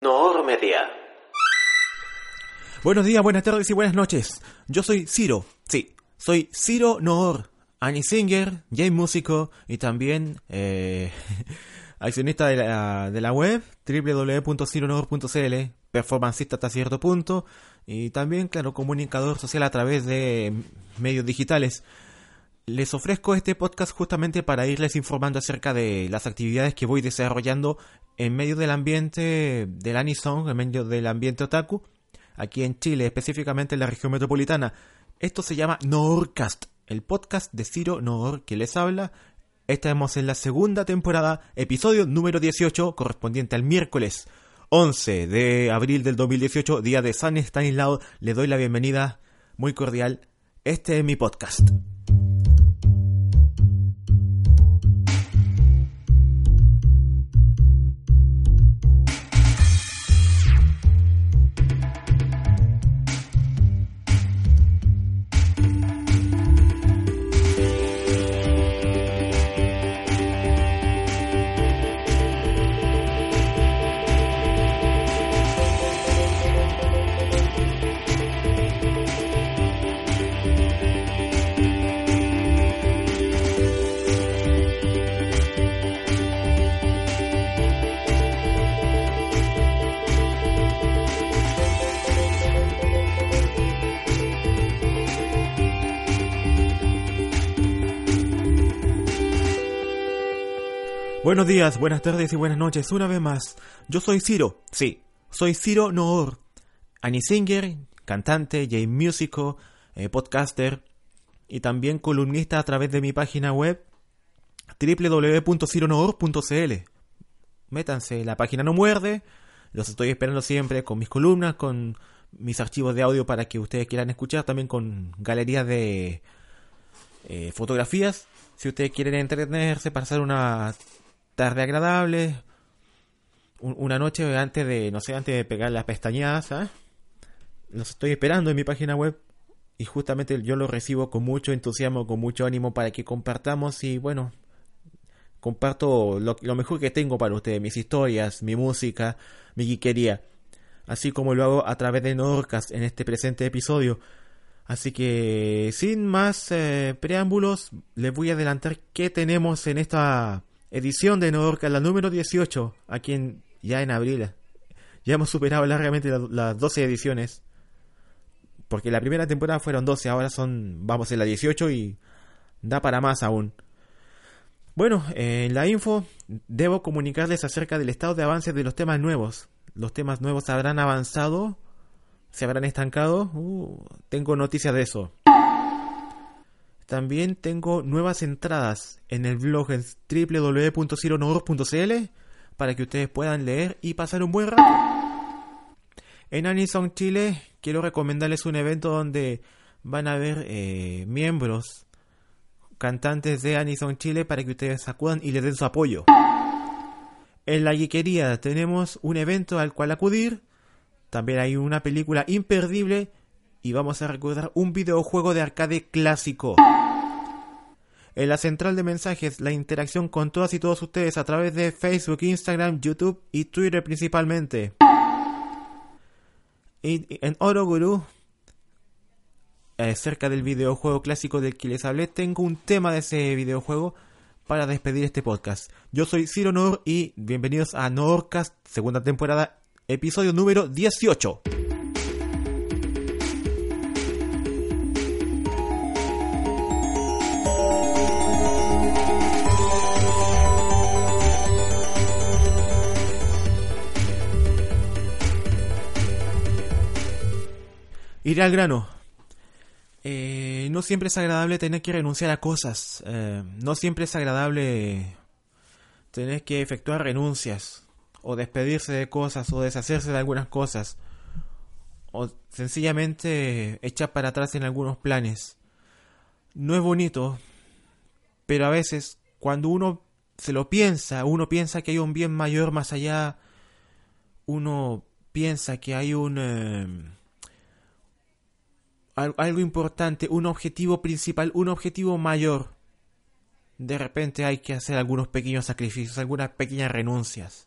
Noor Media. Buenos días, buenas tardes y buenas noches. Yo soy Ciro, sí, soy Ciro Noor, Annie Singer, Jay Músico y también eh, accionista de la, de la web www.cironoor.cl, performancista hasta cierto punto y también, claro, comunicador social a través de medios digitales. Les ofrezco este podcast justamente para irles informando acerca de las actividades que voy desarrollando en medio del ambiente del Anisong, en medio del ambiente otaku, aquí en Chile, específicamente en la región metropolitana. Esto se llama Noorcast, el podcast de Ciro Noor que les habla. Estamos en la segunda temporada, episodio número 18, correspondiente al miércoles 11 de abril del 2018, día de San Estanislao. Le doy la bienvenida muy cordial. Este es mi podcast. Buenos días, buenas tardes y buenas noches una vez más. Yo soy Ciro, sí, soy Ciro Noor, Annie Singer, cantante, J músico, eh, podcaster y también columnista a través de mi página web www.cironoor.cl. Métanse, la página no muerde, los estoy esperando siempre con mis columnas, con mis archivos de audio para que ustedes quieran escuchar, también con galerías de eh, fotografías. Si ustedes quieren entretenerse, pasar una tarde agradable, una noche antes de, no sé, antes de pegar las pestañadas. Los estoy esperando en mi página web y justamente yo lo recibo con mucho entusiasmo, con mucho ánimo para que compartamos y bueno, comparto lo, lo mejor que tengo para ustedes, mis historias, mi música, mi geekería, así como lo hago a través de Norcas en este presente episodio. Así que sin más eh, preámbulos, les voy a adelantar qué tenemos en esta edición de Norca, la número 18, aquí en, ya en abril. Ya hemos superado largamente las 12 ediciones. Porque la primera temporada fueron 12, ahora son, vamos en la 18 y da para más aún. Bueno, en la info debo comunicarles acerca del estado de avance de los temas nuevos. Los temas nuevos habrán avanzado, se habrán estancado. Uh, tengo noticias de eso. También tengo nuevas entradas en el blog en para que ustedes puedan leer y pasar un buen rato. En Anison Chile quiero recomendarles un evento donde van a haber eh, miembros, cantantes de Anison Chile para que ustedes acudan y les den su apoyo. En la Geekería tenemos un evento al cual acudir. También hay una película imperdible y vamos a recordar un videojuego de arcade clásico. En la central de mensajes, la interacción con todas y todos ustedes a través de Facebook, Instagram, YouTube y Twitter principalmente. Y en Oroguru, eh, cerca del videojuego clásico del que les hablé, tengo un tema de ese videojuego para despedir este podcast. Yo soy Ciro Nor y bienvenidos a Norcast, segunda temporada, episodio número 18. Ir al grano. Eh, no siempre es agradable tener que renunciar a cosas. Eh, no siempre es agradable tener que efectuar renuncias. O despedirse de cosas. O deshacerse de algunas cosas. O sencillamente echar para atrás en algunos planes. No es bonito. Pero a veces, cuando uno se lo piensa, uno piensa que hay un bien mayor más allá. Uno piensa que hay un... Eh, algo importante, un objetivo principal, un objetivo mayor, de repente hay que hacer algunos pequeños sacrificios, algunas pequeñas renuncias.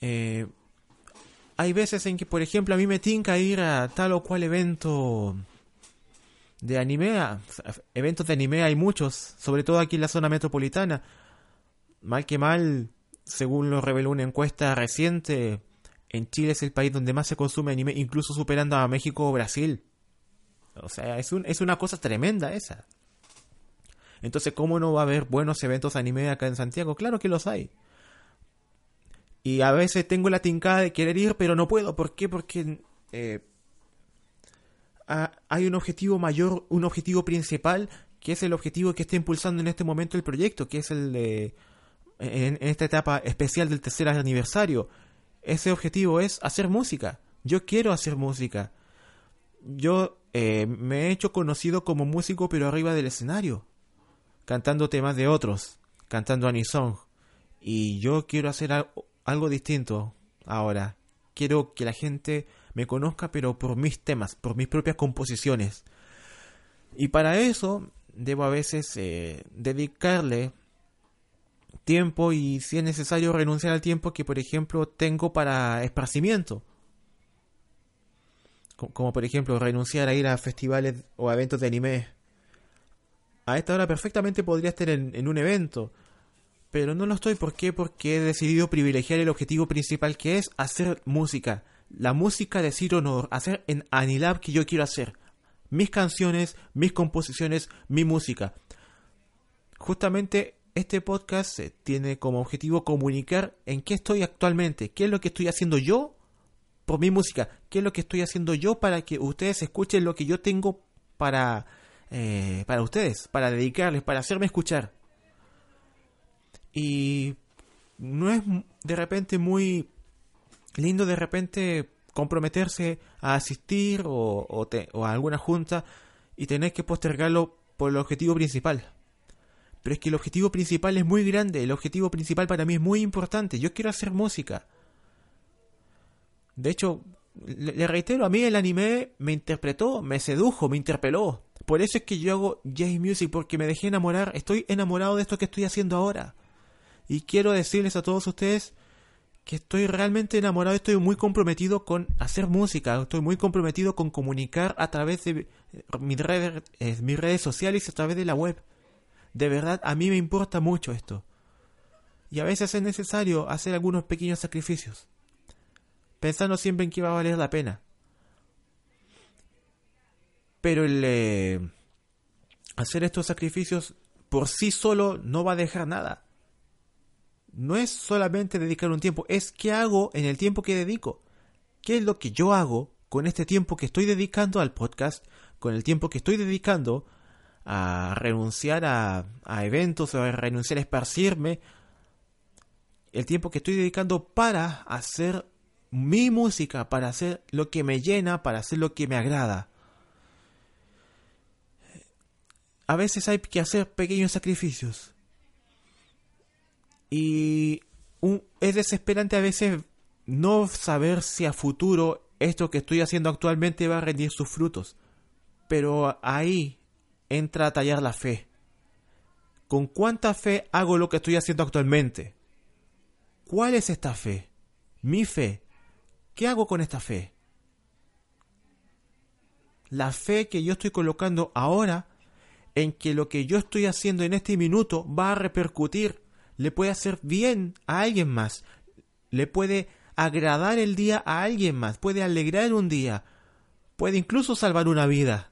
eh, hay veces en que, por ejemplo, a mí me tinca ir a tal o cual evento de anime. Eventos de anime hay muchos, sobre todo aquí en la zona metropolitana. Mal que mal, según lo reveló una encuesta reciente, en Chile es el país donde más se consume anime, incluso superando a México o Brasil. O sea, es, un, es una cosa tremenda esa. Entonces, ¿cómo no va a haber buenos eventos anime acá en Santiago? Claro que los hay. Y a veces tengo la tincada de querer ir, pero no puedo. ¿Por qué? Porque eh, hay un objetivo mayor, un objetivo principal, que es el objetivo que está impulsando en este momento el proyecto, que es el de, en, esta etapa especial del tercer aniversario. Ese objetivo es hacer música. Yo quiero hacer música. Yo eh, me he hecho conocido como músico, pero arriba del escenario, cantando temas de otros, cantando anisong. Y yo quiero hacer algo distinto ahora. Quiero que la gente me conozca, pero por mis temas, por mis propias composiciones. Y para eso debo a veces eh, dedicarle tiempo y si es necesario renunciar al tiempo que por ejemplo tengo para esparcimiento. Como por ejemplo renunciar a ir a festivales o eventos de anime. A esta hora perfectamente podría estar en un evento pero no lo estoy. ¿Por qué? Porque he decidido privilegiar el objetivo principal que es hacer música. La música de Ciro Honor, hacer en Anilab que yo quiero hacer. Mis canciones, mis composiciones, mi música. Justamente este podcast tiene como objetivo comunicar en qué estoy actualmente, qué es lo que estoy haciendo yo por mi música, qué es lo que estoy haciendo yo para que ustedes escuchen lo que yo tengo para, eh, para ustedes, para dedicarles, para hacerme escuchar. Y no es de repente muy lindo de repente comprometerse a asistir o, a alguna junta y tener que postergarlo por el objetivo principal. Pero es que el objetivo principal es muy grande, el objetivo principal para mí es muy importante. Yo quiero hacer música. De hecho, le, reitero, a mí el anime me interpretó, me sedujo, me interpeló. Por eso es que yo hago J-Music, porque me dejé enamorar. Estoy enamorado de esto que estoy haciendo ahora. Y quiero decirles a todos ustedes que estoy realmente enamorado, estoy muy comprometido con hacer música, estoy muy comprometido con comunicar a través de mis redes, eh, mis redes sociales y a través de la web. De verdad, a mí me importa mucho esto. Y a veces es necesario hacer algunos pequeños sacrificios, pensando siempre en que va a valer la pena. Pero el eh, hacer estos sacrificios por sí solo no va a dejar nada no es solamente dedicar un tiempo, es qué hago en el tiempo que dedico. ¿Qué es lo que yo hago con este tiempo que estoy dedicando al podcast, con el tiempo que estoy dedicando a renunciar a, eventos o a renunciar a esparcirme, el tiempo que estoy dedicando para hacer mi música, para hacer lo que me llena, para hacer lo que me agrada. A veces hay que hacer pequeños sacrificios. Y es desesperante a veces no saber si a futuro esto que estoy haciendo actualmente va a rendir sus frutos. Pero ahí entra a tallar la fe. ¿Con cuánta fe hago lo que estoy haciendo actualmente? ¿Cuál es esta fe? Mi fe. ¿Qué hago con esta fe? La fe que yo estoy colocando ahora en que lo que yo estoy haciendo en este minuto va a repercutir le puede hacer bien a alguien más, le puede agradar el día a alguien más, puede alegrar un día, puede incluso salvar una vida,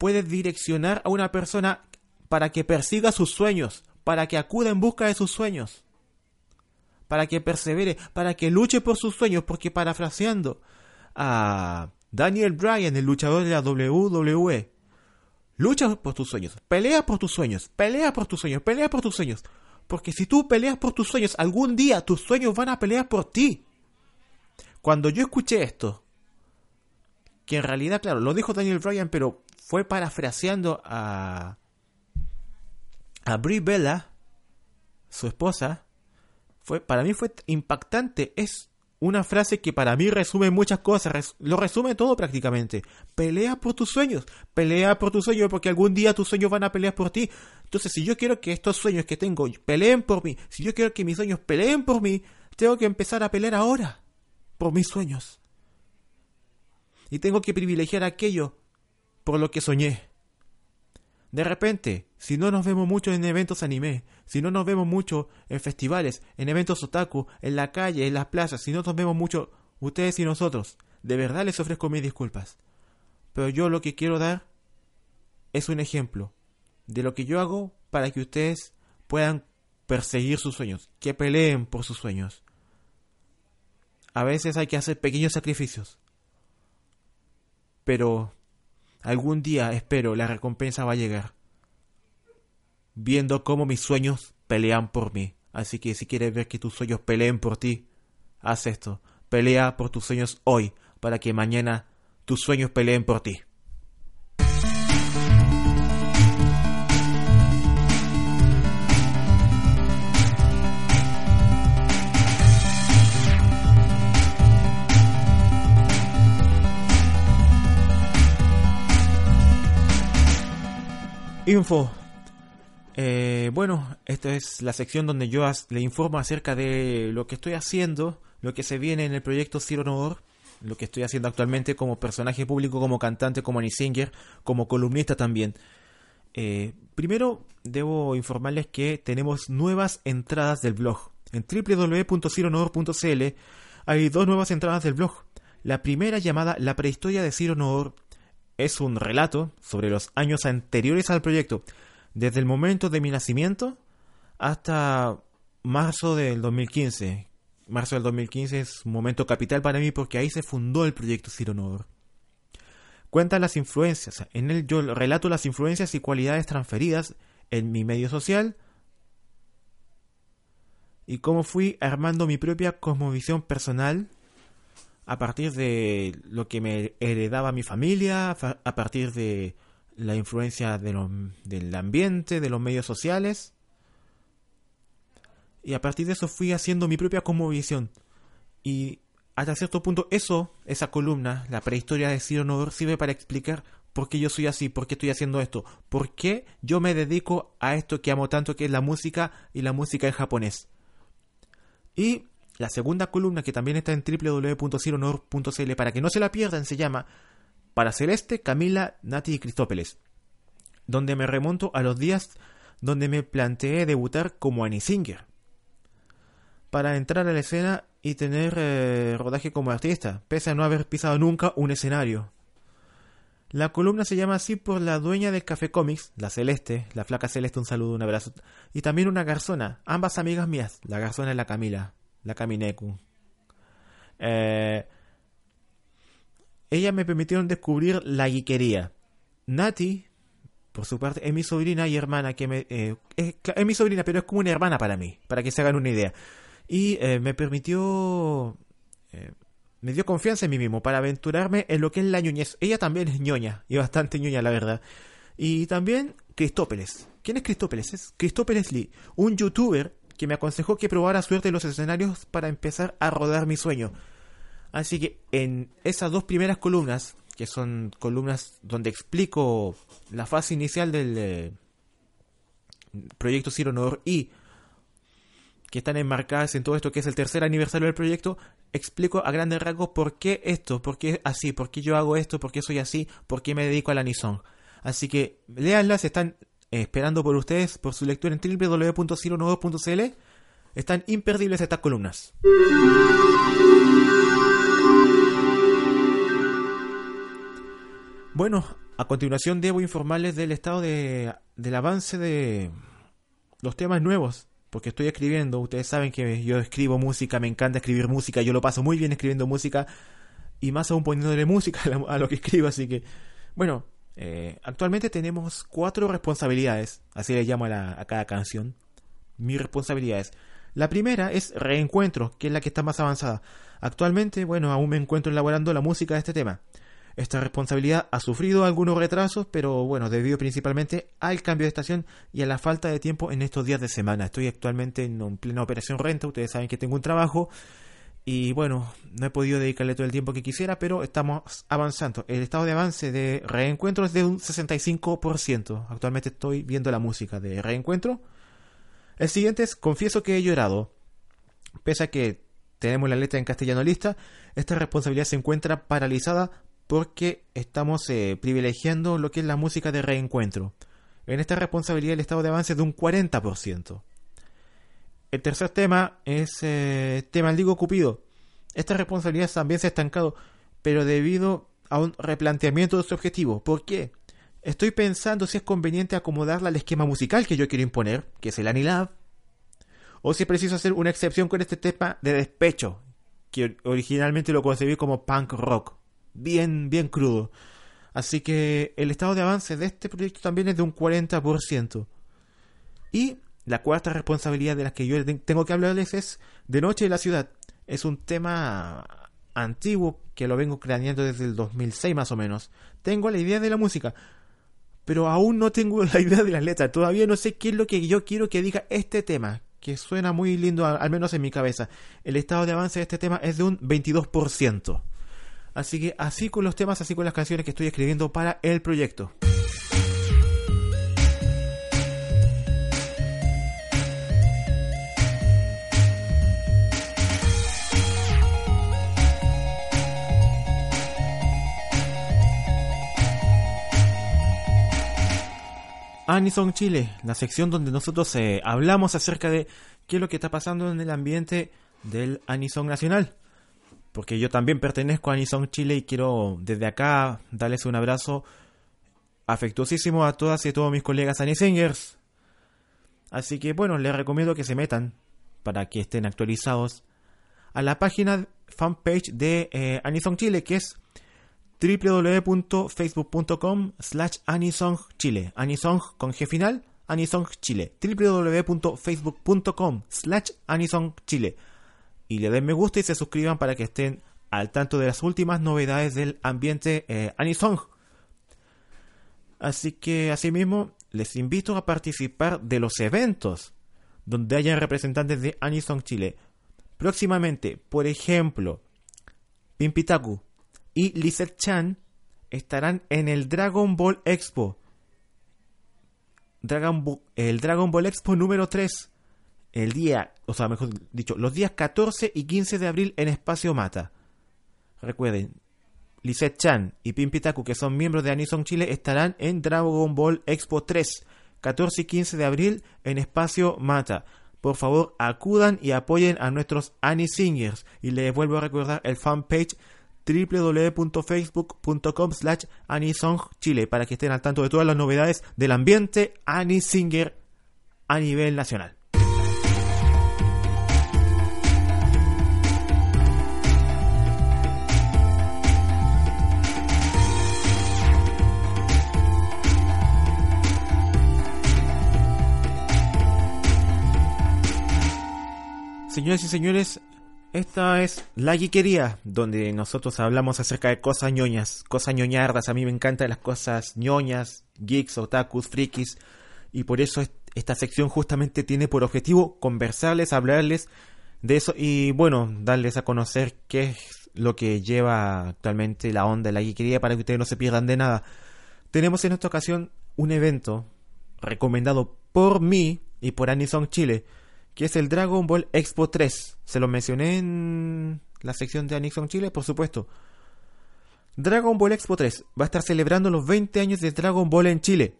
puede direccionar a una persona para que persiga sus sueños, para que acuda en busca de sus sueños, para que persevere, para que luche por sus sueños, porque parafraseando a Daniel Bryan, el luchador de la WWE, lucha por tus sueños, pelea por tus sueños, pelea por tus sueños, pelea por tus sueños, porque si tú peleas por tus sueños, algún día tus sueños van a pelear por ti. Cuando yo escuché esto, que en realidad, claro, lo dijo Daniel Bryan, pero fue parafraseando a, a Bella, su esposa, fue, para mí fue impactante. Es una frase que para mí resume muchas cosas, lo resume todo prácticamente. Pelea por tus sueños, pelea por tus sueños porque algún día tus sueños van a pelear por ti. Entonces, si yo quiero que estos sueños que tengo peleen por mí, si yo quiero que mis sueños peleen por mí, tengo que empezar a pelear ahora por mis sueños. Y tengo que privilegiar aquello por lo que soñé. De repente, si no nos vemos mucho en eventos anime, si no nos vemos mucho en festivales, en eventos otaku, en la calle, en las plazas, si no nos vemos mucho ustedes y nosotros, de verdad les ofrezco mis disculpas. Pero yo lo que quiero dar es un ejemplo de lo que yo hago para que ustedes puedan perseguir sus sueños, que peleen por sus sueños. A veces hay que hacer pequeños sacrificios. Pero algún día, espero, la recompensa va a llegar. Viendo cómo mis sueños pelean por mí. Así que si quieres ver que tus sueños peleen por ti, haz esto. Pelea por tus sueños hoy, para que mañana tus sueños peleen por ti. Info. Eh, bueno, esta es la sección donde yo le informo acerca de lo que estoy haciendo, lo que se viene en el proyecto Zero No lo que estoy haciendo actualmente como personaje público, como cantante, como Singer, como columnista también. Eh, primero, debo informarles que tenemos nuevas entradas del blog. En www.cironor.cl hay dos nuevas entradas del blog. La primera llamada La prehistoria de Ciro Noor es un relato sobre los años anteriores al proyecto, desde el momento de mi nacimiento hasta marzo del 2015. Marzo del 2015 es un momento capital para mí porque ahí se fundó el proyecto Ciro Cuenta las influencias, en él yo relato las influencias y cualidades transferidas en mi medio social y cómo fui armando mi propia cosmovisión personal a partir de lo que me heredaba mi familia, a partir de la influencia del ambiente, de los medios sociales. Y a partir de eso fui haciendo mi propia conmovisión. Y hasta cierto punto eso, esa columna, la prehistoria de Ciro Nodor, sirve para explicar por qué yo soy así, por qué estoy haciendo esto, por qué yo me dedico a esto que amo tanto, que es la música y la música en japonés. Y la segunda columna, que también está en www.cironor.cl para que no se la pierdan, se llama Para Celeste, Camila, Nati y Cristópeles, donde me remonto a los días donde me planteé debutar como Annie Singer, para entrar a la escena y tener eh, rodaje como artista, pese a no haber pisado nunca un escenario. La columna se llama así por la dueña del Café Comics, la Celeste, la flaca Celeste, un saludo, un abrazo, y también una garzona, ambas amigas mías, la garzona y la Camila la Kamineku. Eh, ella me permitieron descubrir la guiquería. Nati, por su parte, es mi sobrina y hermana que me... Eh, es, mi sobrina, pero es como una hermana para mí, para que se hagan una idea. Y eh, me permitió... me dio confianza en mí mismo para aventurarme en lo que es la ñoñez. Ella también es ñoña, y bastante ñoña, la verdad. Y también Cristópeles. ¿Quién es Cristópeles? Es Cristópeles Lee, un youtuber que me aconsejó que probara suerte en los escenarios para empezar a rodar mi sueño. Así que en esas dos primeras columnas, que son columnas donde explico la fase inicial del eh, proyecto Ciro Nor y que están enmarcadas en todo esto que es el tercer aniversario del proyecto, explico a grandes rasgos por qué esto, por qué así, por qué yo hago esto, por qué soy así, por qué me dedico a la Nison. Así que léanlas, están esperando por ustedes por su lectura en www.cironodo.cl. Están imperdibles estas columnas. Bueno, a continuación debo informarles del estado de, del avance de los temas nuevos, porque estoy escribiendo, ustedes saben que yo escribo música, me encanta escribir música, yo lo paso muy bien escribiendo música y más aún poniéndole música a lo que escribo, así que bueno, eh, actualmente tenemos cuatro responsabilidades, así le llamo a, cada canción. Mis responsabilidades. La primera es reencuentro, que es la que está más avanzada. Actualmente, bueno, aún me encuentro elaborando la música de este tema. Esta responsabilidad ha sufrido algunos retrasos, pero bueno, debido principalmente al cambio de estación y a la falta de tiempo en estos días de semana. Estoy actualmente en plena operación renta, ustedes saben que tengo un trabajo y bueno, no he podido dedicarle todo el tiempo que quisiera, pero estamos avanzando. El estado de avance de reencuentro es de un 65%. Actualmente estoy viendo la música de reencuentro. El siguiente es Confieso que he llorado. Pese a que tenemos la letra en castellano lista, esta responsabilidad se encuentra paralizada porque estamos eh, privilegiando lo que es la música de reencuentro. En esta responsabilidad el estado de avance es de un 40%. El tercer tema es eh, tema Digo Cupido. Esta responsabilidad también se ha estancado, pero debido a un replanteamiento de su objetivo. ¿Por qué? Estoy pensando si es conveniente acomodarla al esquema musical que yo quiero imponer, que es el Anilab, o si es preciso hacer una excepción con este tema de despecho, que originalmente lo concebí como punk rock, bien, bien crudo. Así que el estado de avance de este proyecto también es de un 40%. Y la cuarta responsabilidad de la que yo tengo que hablarles es De Noche en la Ciudad. Es un tema antiguo que lo vengo craneando desde el 2006 más o menos. Tengo la idea de la música, pero aún no tengo la idea de las letras. Todavía no sé qué es lo que yo quiero que diga este tema, que suena muy lindo, al menos en mi cabeza. El estado de avance de este tema es de un 22%. Así que así con los temas, así con las canciones que estoy escribiendo para el proyecto. Anison Chile, la sección donde nosotros eh, hablamos acerca de qué es lo que está pasando en el ambiente del Anison Nacional. Porque yo también pertenezco a Anison Chile y quiero desde acá darles un abrazo afectuosísimo a todas y todos mis colegas Anisingers. Así que bueno, les recomiendo que se metan para que estén actualizados a la página fanpage de eh, Anison Chile, que es www.facebook.com slash anisongchile. Anisong con G final, Anisong Chile. www.facebook.com slash anisongchile. Y le den me gusta y se suscriban para que estén al tanto de las últimas novedades del ambiente eh, Anisong. Así que asimismo les invito a participar de los eventos donde hayan representantes de Anisong Chile. Próximamente, por ejemplo, Pimpitaku, y Lizette Chan estarán en el Dragon Ball Expo. Dragon el Dragon Ball Expo número 3. El día, o sea, mejor dicho, los días 14 y 15 de abril en Espacio Mata. Recuerden, Lizette Chan y Pimpitaku, que son miembros de Anison Chile, estarán en Dragon Ball Expo 3, 14 y 15 de abril en Espacio Mata. Por favor, acudan y apoyen a nuestros Anisingers. Y les vuelvo a recordar el fanpage www.facebook.com slash Chile para que estén al tanto de todas las novedades del ambiente Anisinger a nivel nacional. Señoras y señores, esta es La Geekería, donde nosotros hablamos acerca de cosas ñoñas, cosas ñoñardas. A mí me encantan las cosas ñoñas, geeks, otakus, frikis. Y por eso esta sección justamente tiene por objetivo conversarles, hablarles de eso y bueno, darles a conocer qué es lo que lleva actualmente la onda de la geekería para que ustedes no se pierdan de nada. Tenemos en esta ocasión un evento recomendado por mí y por Anison Chile que es el Dragon Ball Expo 3. Se lo mencioné en la sección de Anixon Chile, por supuesto. Dragon Ball Expo 3 va a estar celebrando los 20 años de Dragon Ball en Chile.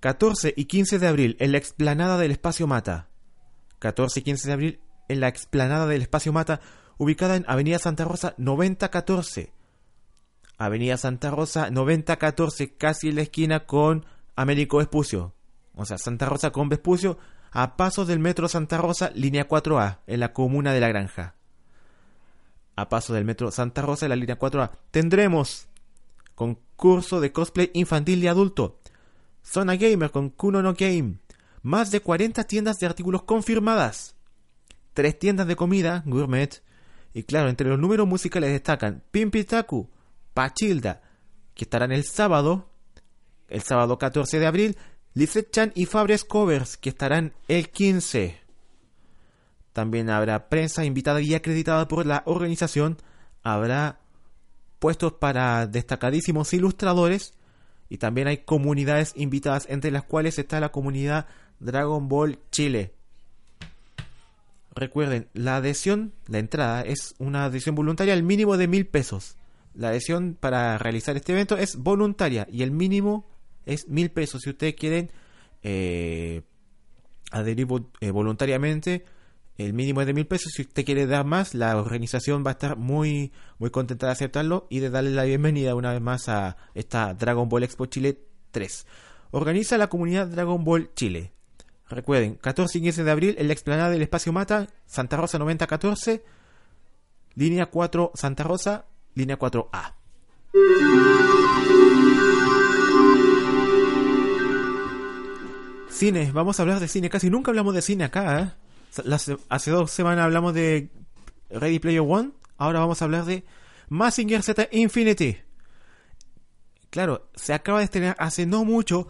14 y 15 de abril en la explanada del Espacio Mata. 14 y 15 de abril en la explanada del Espacio Mata, ubicada en Avenida Santa Rosa 9014. Avenida Santa Rosa 9014, casi en la esquina con Américo Vespucio. O sea, Santa Rosa con Vespucio, a pasos del Metro Santa Rosa, línea 4A, en la comuna de La Granja. A paso del Metro Santa Rosa, en la línea 4A, tendremos concurso de cosplay infantil y adulto, zona gamer con Kuno no Game, más de 40 tiendas de artículos confirmadas, tres tiendas de comida, gourmet, y claro, entre los números musicales destacan Pimpitaku, Pachilda, que estarán el sábado, el sábado 14 de abril, Lizette Chan y Fabres Covers, que estarán el 15. También habrá prensa invitada y acreditada por la organización. Habrá puestos para destacadísimos ilustradores. Y también hay comunidades invitadas, entre las cuales está la comunidad Dragon Ball Chile. recuerden, la adhesión, la entrada, es una adhesión voluntaria al mínimo de mil pesos. La adhesión para realizar este evento es voluntaria y el mínimo es mil pesos. Si ustedes quieren eh, adherir eh, voluntariamente, el mínimo es de mil pesos. Si usted quiere dar más, la organización va a estar muy, muy contenta de aceptarlo y de darle la bienvenida una vez más a esta Dragon Ball Expo Chile 3. Organiza la comunidad Dragon Ball Chile. Recuerden, 14 y 15 de abril en la explanada del Espacio Mata, Santa Rosa 9014, línea 4 Santa Rosa, línea 4A. Cine, vamos a hablar de cine. Casi nunca hablamos de cine acá. ¿eh? hace dos semanas hablamos de Ready Player One. Ahora vamos a hablar de Massinger Z Infinity. Claro, se acaba de estrenar hace no mucho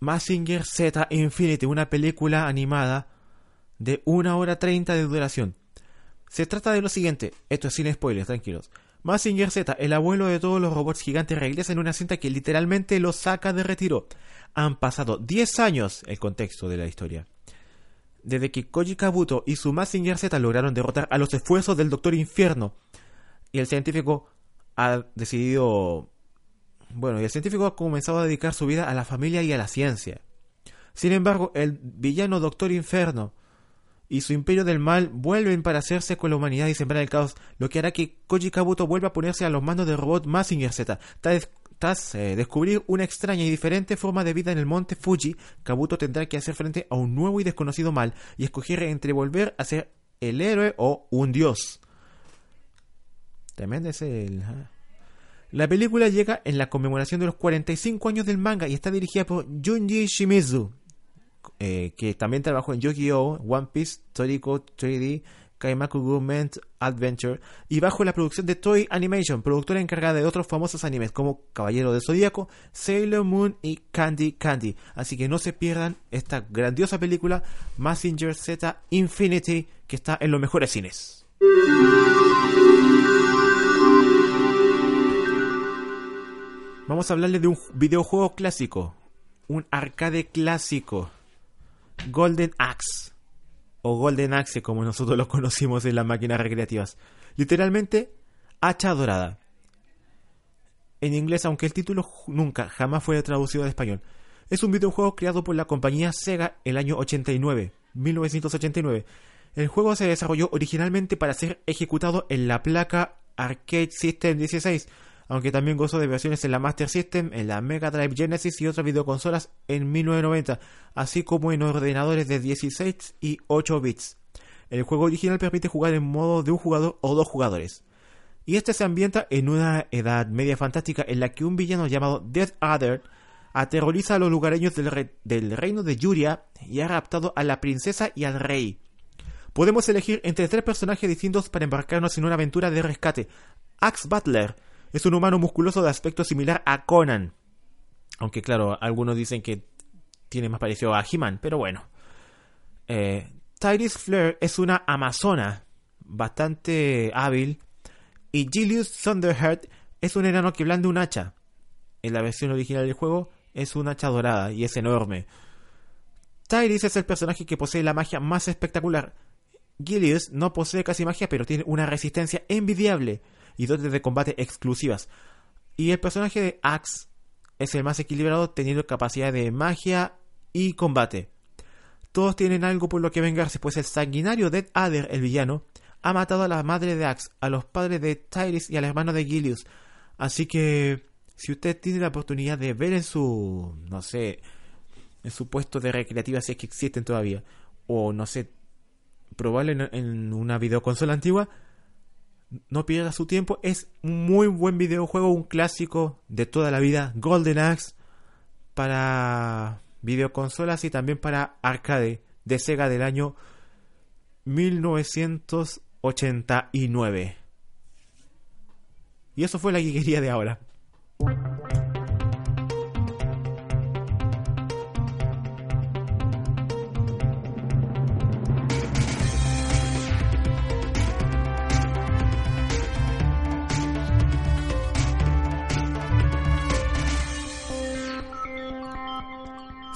Massinger Z Infinity, una película animada de 1 hora 30 de duración. Se trata de lo siguiente, esto es sin spoilers, tranquilos. Massinger Z, el abuelo de todos los robots gigantes, regresa en una cinta que literalmente lo saca de retiro. Han pasado 10 años, el contexto de la historia. Desde que Koji Kabuto y su Massinger Z lograron derrotar a los esfuerzos del Doctor Infierno. Y el científico ha decidido... Bueno, y el científico ha comenzado a dedicar su vida a la familia y a la ciencia. Sin embargo, el villano Doctor Inferno y su imperio del mal vuelven para hacerse con la humanidad y sembrar el caos, lo que hará que Koji Kabuto vuelva a ponerse a los mandos del robot Massinger Z. Tras eh, descubrir una extraña y diferente forma de vida en el monte Fuji, Kabuto tendrá que hacer frente a un nuevo y desconocido mal y escoger entre volver a ser el héroe o un dios. Tremendo ese el... ¿ah? La película llega en la conmemoración de los 45 años del manga y está dirigida por Junji Shimizu, eh, que también trabajó en Yu-Gi-Oh!, One Piece, Toriko 3D, Kaimaku Government Adventure y bajo la producción de Toy Animation, productora encargada de otros famosos animes como Caballero del Zodíaco, Sailor Moon y Candy Candy. Así que no se pierdan esta grandiosa película Massinger Z Infinity que está en los mejores cines. Vamos a hablarle de un videojuego clásico, un arcade clásico Golden Axe o Golden Axe como nosotros lo conocimos en las máquinas recreativas. Literalmente, hacha dorada. En inglés, aunque el título nunca, jamás fue traducido al español. Es un videojuego creado por la compañía Sega el año 89, 1989. El juego se desarrolló originalmente para ser ejecutado en la placa Arcade System 16, aunque también gozó de versiones en la Master System, en la Mega Drive Genesis y otras videoconsolas en 1990, así como en ordenadores de 16 y 8 bits. El juego original permite jugar en modo de un jugador o dos jugadores. Y este se ambienta en una edad media fantástica en la que un villano llamado Death Adder aterroriza a los lugareños del, del reino de Yuria y ha raptado a la princesa y al rey. Podemos elegir entre tres personajes distintos para embarcarnos en una aventura de rescate. Axe Butler, es un humano musculoso de aspecto similar a Conan. Aunque claro, algunos dicen que tiene más parecido a He-Man, pero bueno. Eh, Flair es una amazona bastante hábil. Y Julius Thunderheart es un enano que blande un hacha. En la versión original del juego es un hacha dorada y es enorme. Tyrese es el personaje que posee la magia más espectacular. Gilius no posee casi magia, pero tiene una resistencia envidiable y dotes de combate exclusivas. Y el personaje de Axe es el más equilibrado teniendo capacidad de magia y combate. Todos tienen algo por lo que vengarse, pues el sanguinario Dead Adder, el villano, ha matado a la madre de Axe, a los padres de Tyrese y al hermano de Gilius. Así que, si usted tiene la oportunidad de ver en su, no sé, en su puesto de recreativa, si es que existen todavía, o no sé, probarlo en, en una videoconsola antigua, no pierda su tiempo. Es un muy buen videojuego, un clásico de toda la vida. Golden Axe para videoconsolas y también para arcade de Sega del año 1989. Y eso fue la guillería de ahora.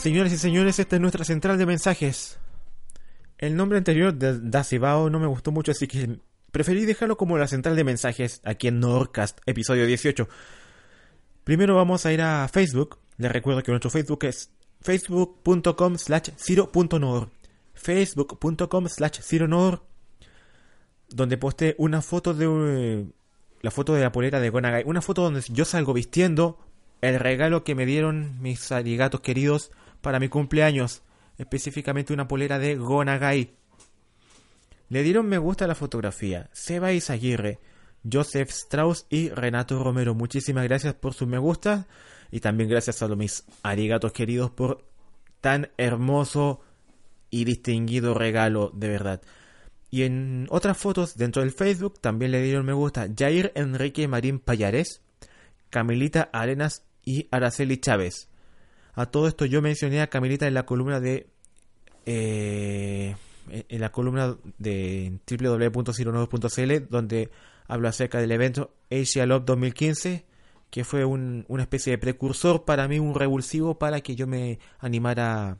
Señores y señores, esta es nuestra central de mensajes. El nombre anterior de Dacibao no me gustó mucho, así que preferí dejarlo como la central de mensajes aquí en Nordcast, episodio 18. Primero vamos a ir a Facebook. Les recuerdo que nuestro Facebook es facebook.com slash facebook.com slash donde posté una foto de eh, la foto de la polera de Gonagai, una foto donde yo salgo vistiendo el regalo que me dieron mis arigatos queridos para mi cumpleaños, específicamente una polera de Gonagai. Le dieron me gusta a la fotografía Seba Izaguirre, Joseph Strauss y Renato Romero. Muchísimas gracias por su me gusta y también gracias a los mis arigatos queridos por tan hermoso y distinguido regalo, de verdad. Y en otras fotos dentro del Facebook también le dieron me gusta Jair Enrique Marín Payares, Camilita Arenas y Araceli Chávez. A todo esto yo mencioné a Camilita en la columna de eh, en la columna de www.09.cl donde hablo acerca del evento Asia Love 2015 que fue una especie de precursor para mí, un revulsivo para que yo me animara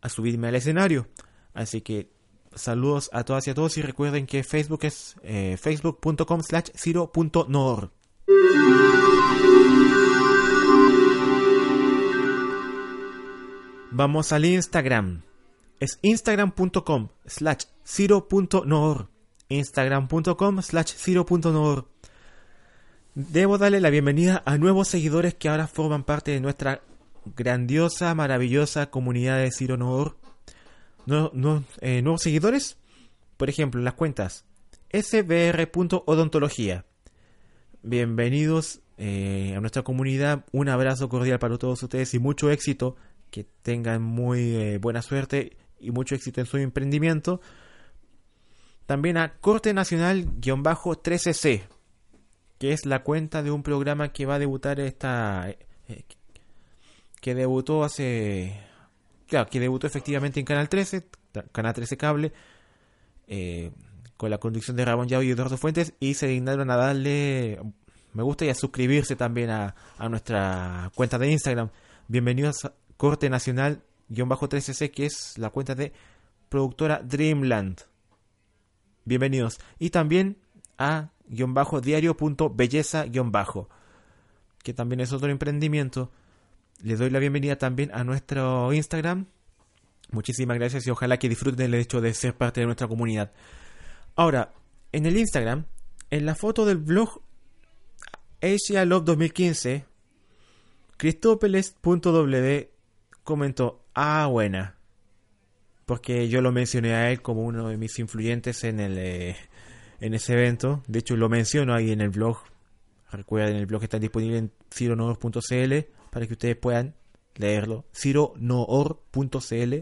a subirme al escenario. Así que saludos a todas y a todos y recuerden que Facebook es eh, facebook.com slash Vamos al Instagram. Es instagram.com slash zero.nor. Instagram.com slash zero.nor. Debo darle la bienvenida a nuevos seguidores que ahora forman parte de nuestra grandiosa, maravillosa comunidad de Ciro Nor. Eh, nuevos seguidores, por ejemplo, las cuentas sbr.odontología. Bienvenidos eh, a nuestra comunidad. Un abrazo cordial para todos ustedes y mucho éxito. Que tengan muy eh, buena suerte y mucho éxito en su emprendimiento. También a Corte Nacional-13C que es la cuenta de un programa que va a debutar esta... Eh, que debutó hace... Claro, que debutó efectivamente en Canal 13, Canal 13 Cable, eh, con la conducción de Ramón Yao y Eduardo Fuentes, y se dignaron a darle me gusta y a suscribirse también a, a nuestra cuenta de Instagram. Bienvenidos Corte Nacional-13C, que es la cuenta de productora Dreamland. Bienvenidos. Y también a diario.belleza- que también es otro emprendimiento. Les doy la bienvenida también a nuestro Instagram. Muchísimas gracias y ojalá que disfruten el hecho de ser parte de nuestra comunidad. Ahora, en el Instagram, en la foto del blog Asia Love 2015, Cristópeles.w comentó, ah, buena. Porque yo lo mencioné a él como uno de mis influyentes en el, eh, en ese evento. De hecho, lo menciono ahí en el blog. Recuerden, el blog está disponible en cironoor.cl para que ustedes puedan leerlo. cironoor.cl.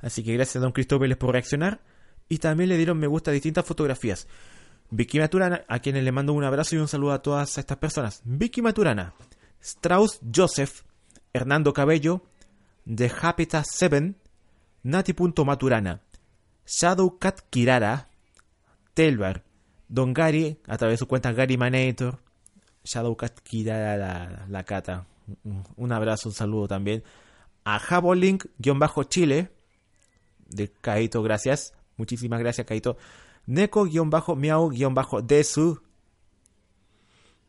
Así que gracias a Don Cristóbal por reaccionar. Y también le dieron me gusta a distintas fotografías. Vicky Maturana, a quienes le mando un abrazo y un saludo a todas estas personas. Vicky Maturana, Strauss Joseph, Hernando Cabello, The Habitat 7, Nati.maturana, Shadowcat Kirara, Telvar, Don Gary, a través de su cuenta Gary Manator, Shadowcat Kira la, la cata. Un abrazo, un saludo también. A Jabolink-Chile, de Kaito, gracias. Muchísimas gracias, Kaito. Neko-Miau-Desu,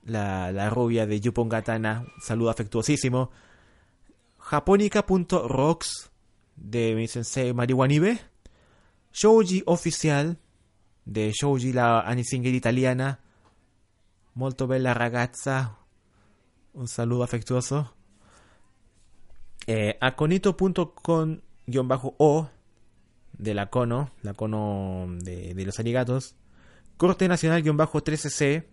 la, la rubia de Yupongatana, saludo afectuosísimo. Japonica.rocks, de mi sensei Mariwanibe. Shouji Oficial, de Shoji, la Anisinger italiana. Molto bella ragazza. Un saludo afectuoso. Eh, aconito.com-o de la cono, la cono de, los arigatos. Corte Nacional-13C.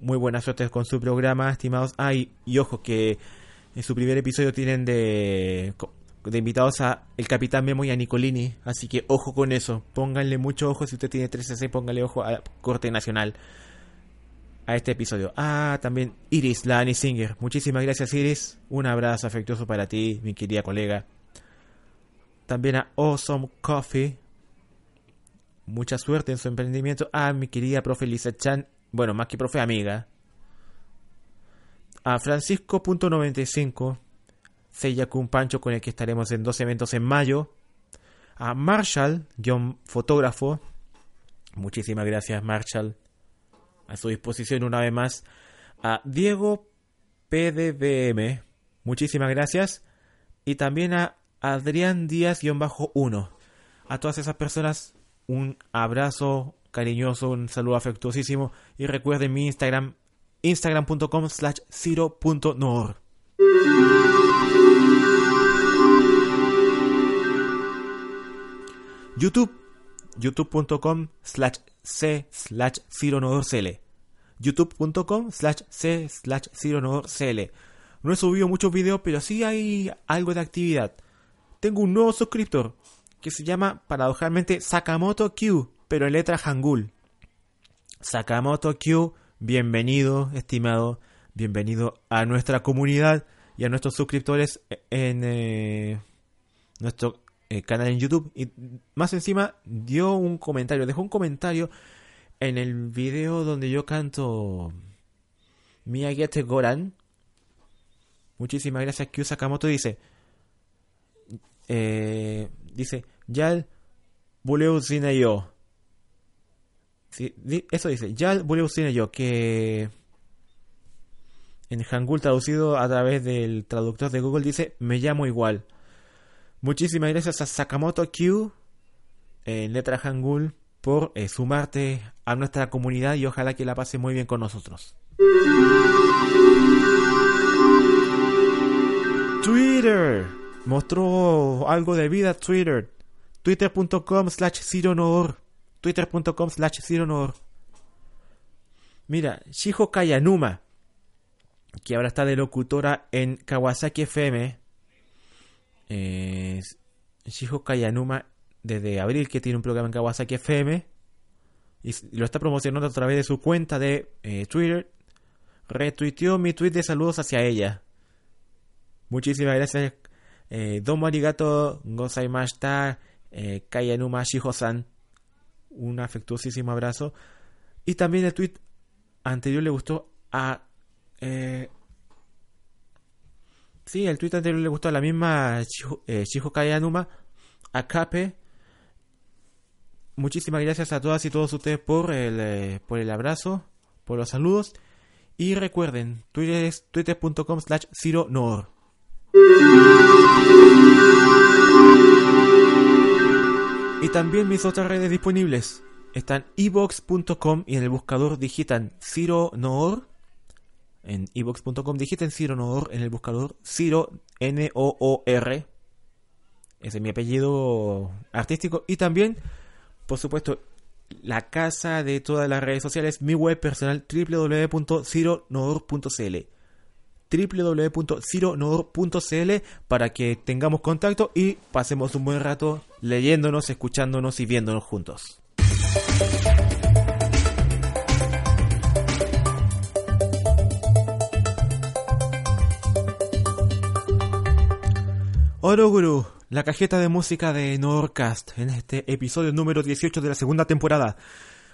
Muy buena suerte con su programa, estimados. Ay, y ojo que en su primer episodio tienen de de invitados a el Capitán Memo y a Nicolini. Así que ojo con eso. Pónganle mucho ojo. Si usted tiene 13C, pónganle ojo a Corte Nacional. A este episodio. Ah, también Iris, la Annie Singer. Muchísimas gracias, Iris. Un abrazo afectuoso para ti, mi querida colega. También a Awesome Coffee. Mucha suerte en su emprendimiento. Ah, mi querida profe Lisa Chan. Bueno, más que profe, amiga. A Francisco.95 Seiyakun Pancho con el que estaremos en dos eventos en mayo. a Marshall, fotógrafo. Muchísimas gracias, Marshall. A su disposición una vez más. A Diego PDBM. Muchísimas gracias. Y también a Adrián Díaz-1. A todas esas personas, un abrazo cariñoso, un saludo afectuosísimo. Y recuerden mi Instagram, instagram.com slash nor YouTube, youtube.com slash c slash youtube.com slash c slash No he subido muchos videos, pero sí hay algo de actividad. Tengo un nuevo suscriptor que se llama paradojalmente Sakamoto Q, pero en letra Hangul. Sakamoto Q, bienvenido, estimado, bienvenido a nuestra comunidad y a nuestros suscriptores en eh, nuestro eh, canal en YouTube. Y más encima dio un comentario, dejó un comentario en el video donde yo canto Miyagete Goran. Muchísimas gracias, Q Sakamoto. Dice, eh, dice, Yal Buleu yo. Sí, eso dice, Yal yo, que en Hangul traducido a través del traductor de Google dice me llamo igual. Muchísimas gracias a Sakamoto Q en letra Hangul por eh, sumarte a nuestra comunidad y ojalá que la pase muy bien con nosotros. Twitter mostró algo de vida Twitter. Twitter.com slash Twitter.com slash Mira, Shiho Kayanuma que ahora está de locutora en Kawasaki FM. Eh, Kayanuma, desde abril, que tiene un programa en Kawasaki FM. Y lo está promocionando a través de su cuenta de eh, Twitter. Retuiteó mi tweet de saludos hacia ella. Muchísimas gracias. Eh, domo arigato gozaimashita eh, Kayanuma Shiho-san. Un afectuosísimo abrazo. Y también el tweet anterior le gustó a eh, sí, el tweet anterior le gustó a la misma Shiho, eh, Kayanuma, a. Muchísimas gracias a todas y todos ustedes por el, eh, por el abrazo, por los saludos. Y recuerden, twitter.com slash nor Y también mis otras redes disponibles están evox.com y en el buscador digitan Ciro Noor en evox.com, digiten Ciro Noor en el buscador Ciro N-O-O-R. Ese es mi apellido artístico. Y también, por supuesto, la casa de todas las redes sociales, mi web personal www.cironoor.cl www.cironoor.cl para que tengamos contacto y pasemos un buen rato leyéndonos, escuchándonos y viéndonos juntos. Oroguru, la cajeta de música de Nordcast en este episodio número 18 de la segunda temporada.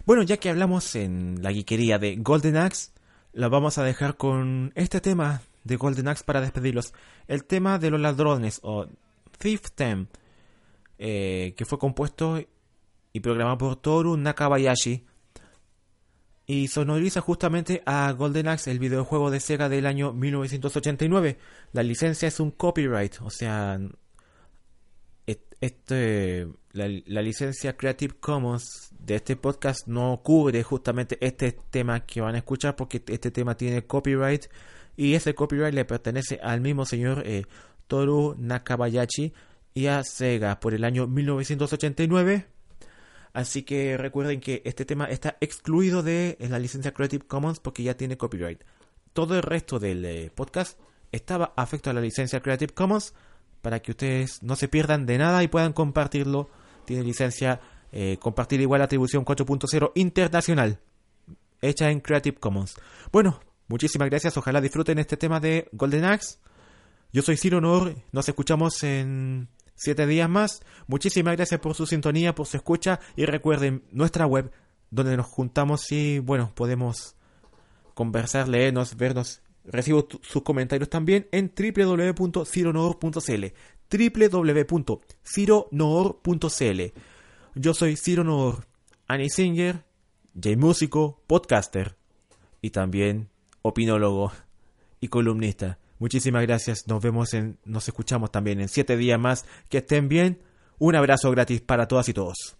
Bueno, ya que hablamos en la guiquería de Golden Axe, la vamos a dejar con este tema de Golden Axe para despedirlos. El tema de los ladrones o Thief Theme, eh, que fue compuesto y programado por Toru Nakabayashi y sonoriza justamente a Golden Axe, el videojuego de Sega del año 1989. La licencia es un copyright, o sea, este, la, licencia Creative Commons de este podcast no cubre justamente este tema que van a escuchar porque este tema tiene copyright y ese copyright le pertenece al mismo señor eh, Toru Nakabayashi y a Sega por el año 1989 Así que recuerden que este tema está excluido de la licencia Creative Commons porque ya tiene copyright. Todo el resto del eh, podcast estaba afecto a la licencia Creative Commons para que ustedes no se pierdan de nada y puedan compartirlo. Tiene licencia eh, compartir igual atribución 4.0 internacional hecha en Creative Commons. Bueno, muchísimas gracias. Ojalá disfruten este tema de Golden Axe. Yo soy Ciro Nor. Nos escuchamos en siete días más. Muchísimas gracias por su sintonía, por su escucha y recuerden nuestra web donde nos juntamos y bueno, podemos conversar, leernos, vernos. Recibo sus comentarios también en www.cironor.cl www.cironoor.cl. Yo soy Ciro Noor, Annie Singer, J-músico, podcaster y también opinólogo y columnista. Muchísimas gracias. Nos vemos en, nos escuchamos también en siete días más. Que estén bien. Un abrazo gratis para todas y. Todos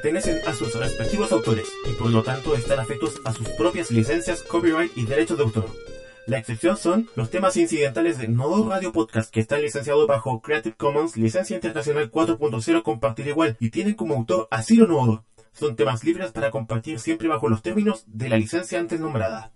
pertenecen a sus respectivos autores y por lo tanto están afectos a sus propias licencias, copyright y derechos de autor. La excepción son los temas incidentales de Nodo Radio Podcast que están licenciados bajo Creative Commons Licencia Internacional 4.0 Compartir Igual y tienen como autor a Ciro Nodo. Son temas libres para compartir siempre bajo los términos de la licencia antes nombrada.